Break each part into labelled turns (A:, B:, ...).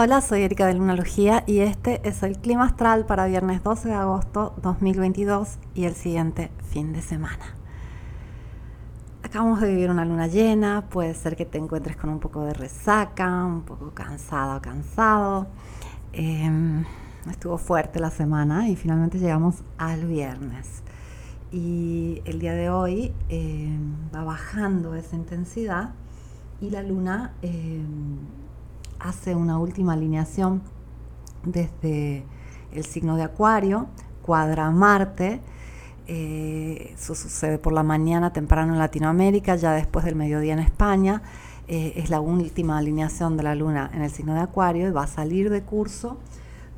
A: Hola, soy Erika de Lunalogía y este es el clima astral para viernes 12 de agosto 2022 y el siguiente fin de semana. Acabamos de vivir una luna llena, puede ser que te encuentres con un poco de resaca, un poco cansado o cansado. Em, estuvo fuerte la semana y finalmente llegamos al viernes. Y el día de hoy em, va bajando esa intensidad y la luna em, hace una última alineación desde el signo de Acuario, cuadra Marte. Eh, eso sucede por la mañana temprano en Latinoamérica, ya después del mediodía en España. Eh, es la última alineación de la luna en el signo de Acuario y va a salir de curso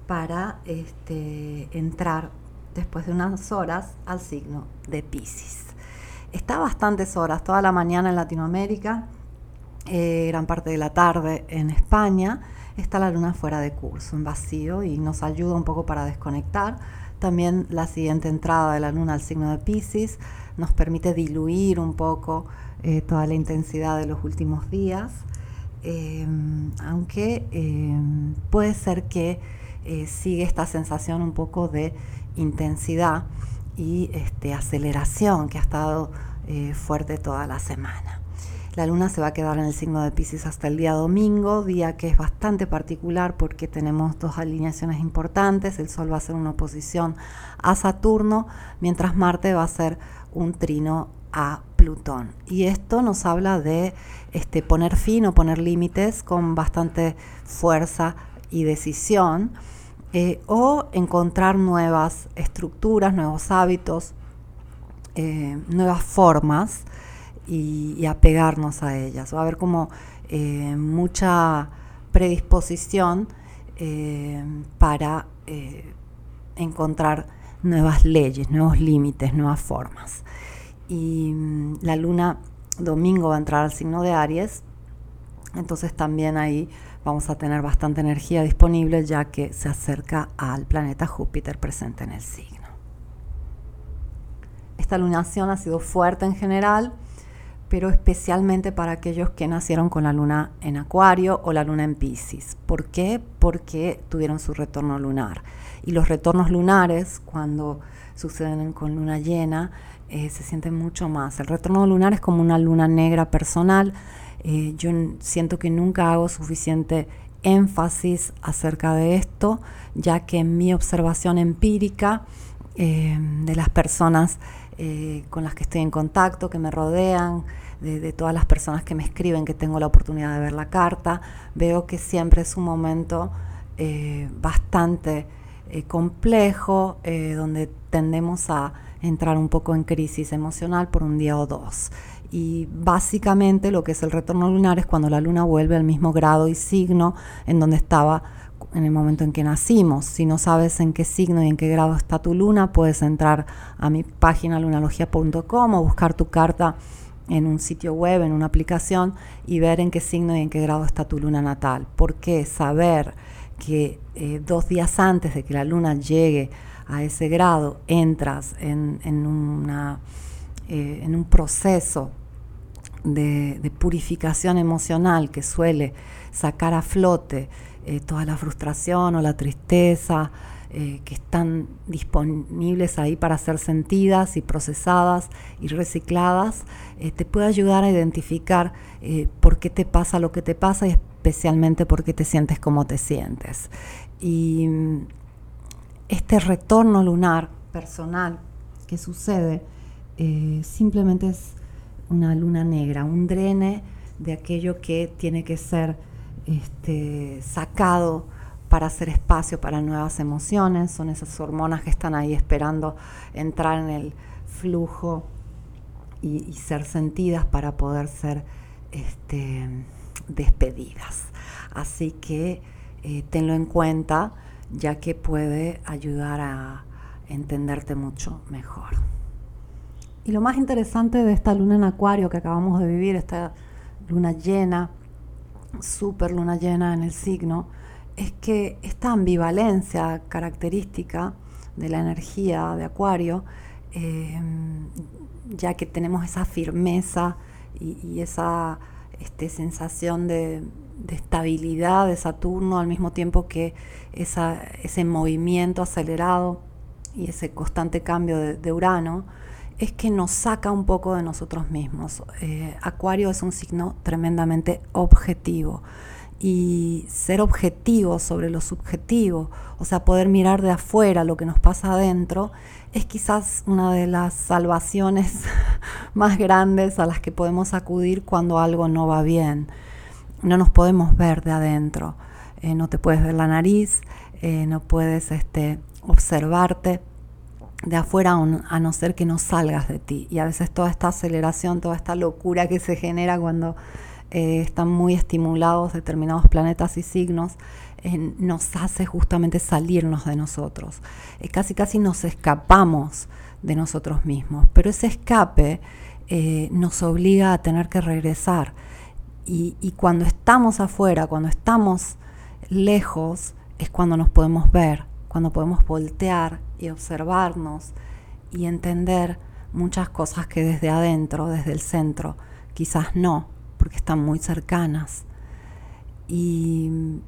A: para este, entrar después de unas horas al signo de Pisces. Está bastantes horas, toda la mañana en Latinoamérica, eh, gran parte de la tarde en España, está la luna fuera de curso, en vacío, y nos ayuda un poco para desconectar. También la siguiente entrada de la luna al signo de Pisces nos permite diluir un poco eh, toda la intensidad de los últimos días, em, aunque em, puede ser que eh, sigue esta sensación un poco de intensidad y este, aceleración que ha estado fuerte toda la semana. La luna se va a quedar en el signo de Pisces hasta el día domingo, día que es bastante particular porque tenemos dos alineaciones importantes. El Sol va a ser una oposición a Saturno, mientras Marte va a ser un trino a Plutón. Y esto nos habla de este, poner fin o poner límites con bastante fuerza y decisión, eh, o encontrar nuevas estructuras, nuevos hábitos, eh, nuevas formas y, apegarnos a ellas. Va a haber como eh, mucha predisposición eh, para eh, encontrar nuevas leyes, nuevos límites, nuevas formas. Y mm, la luna domingo va a entrar al signo de Aries, entonces también ahí vamos a tener bastante energía disponible ya que se acerca al planeta Júpiter presente en el signo. Esta lunación ha sido fuerte en general, pero especialmente para aquellos que nacieron con la luna en Acuario o la luna en Pisces. ¿Por qué? Porque tuvieron su retorno lunar. Y los retornos lunares, cuando suceden con luna llena, eh, se sienten mucho más. El retorno lunar es como una luna negra personal. Eh, yo siento que nunca hago suficiente énfasis acerca de esto, ya que mi observación empírica eh, de las personas eh, con las que estoy en contacto, que me rodean, de, todas las personas que me escriben, que tengo la oportunidad de ver la carta, veo que siempre es un momento eh, bastante eh, complejo, donde tendemos a entrar un poco en crisis emocional por un día o dos. Y básicamente lo que es el retorno lunar es cuando la luna vuelve al mismo grado y signo en donde estaba en el momento en que nacimos. Si no sabes en qué signo y en qué grado está tu luna, puedes entrar a mi página lunalogia.com o buscar tu carta en un sitio web, en una aplicación y ver en qué signo y en qué grado está tu luna natal. Porque saber que eh, dos días antes de que la luna llegue a ese grado entras en, eh, en un proceso de purificación emocional que suele sacar a flote eh, toda la frustración o la tristeza eh, que están disponibles ahí para ser sentidas y procesadas y recicladas, eh, te puede ayudar a identificar por qué te pasa lo que te pasa y especialmente por qué te sientes como te sientes. Y mm, este retorno lunar personal que sucede simplemente es una luna negra, un drene de aquello que tiene que ser este, sacado para hacer espacio para nuevas emociones, son esas hormonas que están ahí esperando entrar en el flujo y, ser sentidas para poder ser este, despedidas. Así que eh, tenlo en cuenta ya que puede ayudar a entenderte mucho mejor. Y lo más interesante de esta luna en acuario que acabamos de vivir, esta luna llena, super luna llena en el signo, es que esta ambivalencia característica de la energía de Acuario, eh, ya que tenemos esa firmeza y, esa este, sensación de, estabilidad de Saturno al mismo tiempo que ese movimiento acelerado y ese constante cambio de, Urano, es que nos saca un poco de nosotros mismos. Eh, Acuario es un signo tremendamente objetivo y ser objetivo sobre lo subjetivo, o sea, poder mirar de afuera lo que nos pasa adentro, es quizás una de las salvaciones más grandes a las que podemos acudir cuando algo no va bien. No nos podemos ver de adentro, eh, no te puedes ver la nariz, eh, no puedes este, observarte de afuera a no ser que no salgas de ti. Y a veces toda esta aceleración, toda esta locura que se genera cuando eh, están muy estimulados determinados planetas y signos, eh, nos hace justamente salirnos de nosotros. Eh, casi casi nos escapamos de nosotros mismos, pero ese escape nos obliga a tener que regresar. Y, y cuando estamos afuera, cuando estamos lejos, es cuando nos podemos ver, cuando podemos voltear y observarnos y entender muchas cosas que desde adentro, desde el centro, quizás no porque están muy cercanas. Y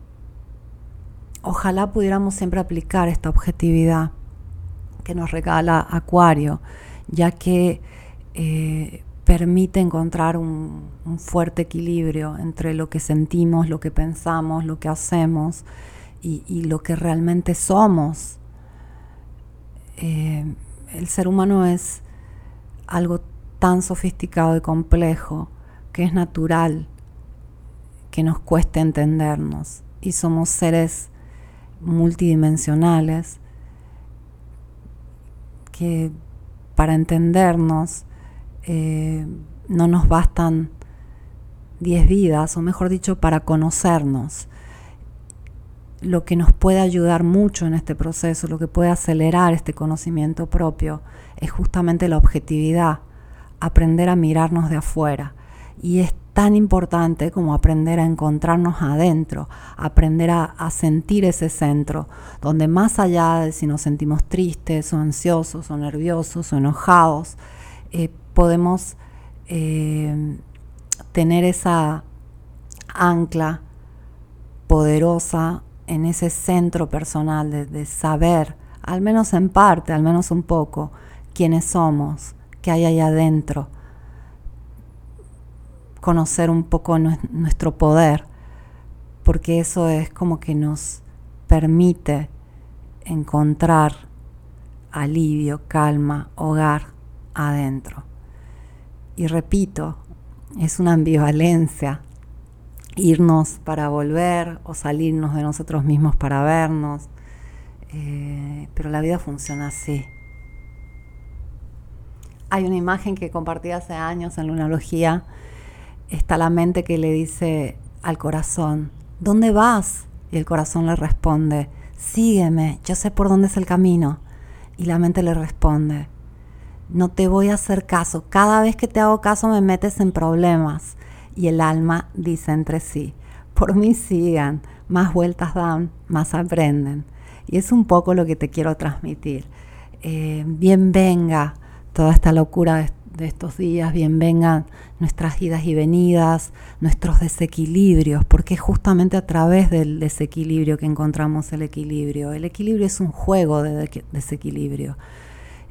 A: ojalá pudiéramos siempre aplicar esta objetividad que nos regala Acuario, ya que eh, permite encontrar un, fuerte equilibrio entre lo que sentimos, lo que pensamos, lo que hacemos y, lo que realmente somos. Eh, el ser humano es algo tan sofisticado y complejo que es natural que nos cueste entendernos y somos seres multidimensionales que para entendernos eh, no nos bastan diez vidas, o mejor dicho, para conocernos. Lo que nos puede ayudar mucho en este proceso, lo que puede acelerar este conocimiento propio, es justamente la objetividad, aprender a mirarnos de afuera. Y es tan importante como aprender a encontrarnos adentro, aprender a, sentir ese centro, donde más allá de si nos sentimos tristes o ansiosos o nerviosos o enojados, eh, podemos eh, tener esa ancla poderosa en ese centro personal de, saber, al menos en parte, al menos un poco, quiénes somos, qué hay ahí adentro conocer un poco nuestro poder, porque eso es como que nos permite encontrar alivio, calma, hogar adentro. Y repito, es una ambivalencia irnos para volver o salirnos de nosotros mismos para vernos, eh, pero la vida funciona así. Hay una imagen que compartí hace años en Lunalogía está la mente que le dice al corazón, ¿dónde vas? Y el corazón le responde, sígueme, yo sé por dónde es el camino. Y la mente le responde, no te voy a hacer caso, cada vez que te hago caso me metes en problemas. Y el alma dice entre sí, por mí sigan, más vueltas dan, más aprenden. Y es un poco lo que te quiero transmitir. Eh, bien venga toda esta locura de estos días, bien vengan nuestras idas y venidas, nuestros desequilibrios, porque es justamente a través del desequilibrio que encontramos el equilibrio. El equilibrio es un juego de desequilibrio.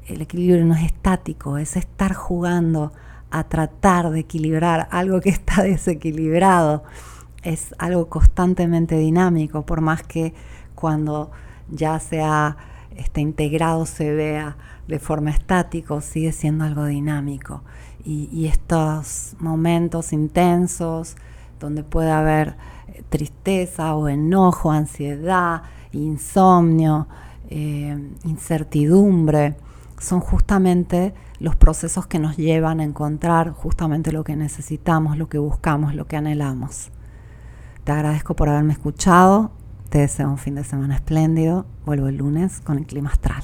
A: El equilibrio no es estático, es estar jugando a tratar de equilibrar algo que está desequilibrado. Es algo constantemente dinámico, por más que cuando ya se ha este, integrado se vea de forma estática, sigue siendo algo dinámico. Y, estos momentos intensos, donde puede haber eh, tristeza o enojo, ansiedad, insomnio, eh, incertidumbre, son justamente los procesos que nos llevan a encontrar justamente lo que necesitamos, lo que buscamos, lo que anhelamos. Te agradezco por haberme escuchado, te deseo un fin de semana espléndido, vuelvo el lunes con el clima astral.